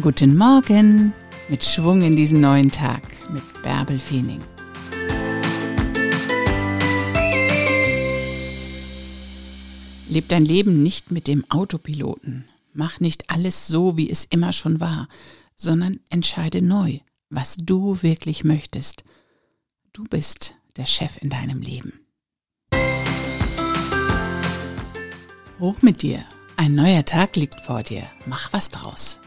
Guten Morgen mit Schwung in diesen neuen Tag mit Bärbel Feening. Leb dein Leben nicht mit dem Autopiloten. Mach nicht alles so, wie es immer schon war, sondern entscheide neu, was du wirklich möchtest. Du bist der Chef in deinem Leben. Hoch mit dir. Ein neuer Tag liegt vor dir. Mach was draus.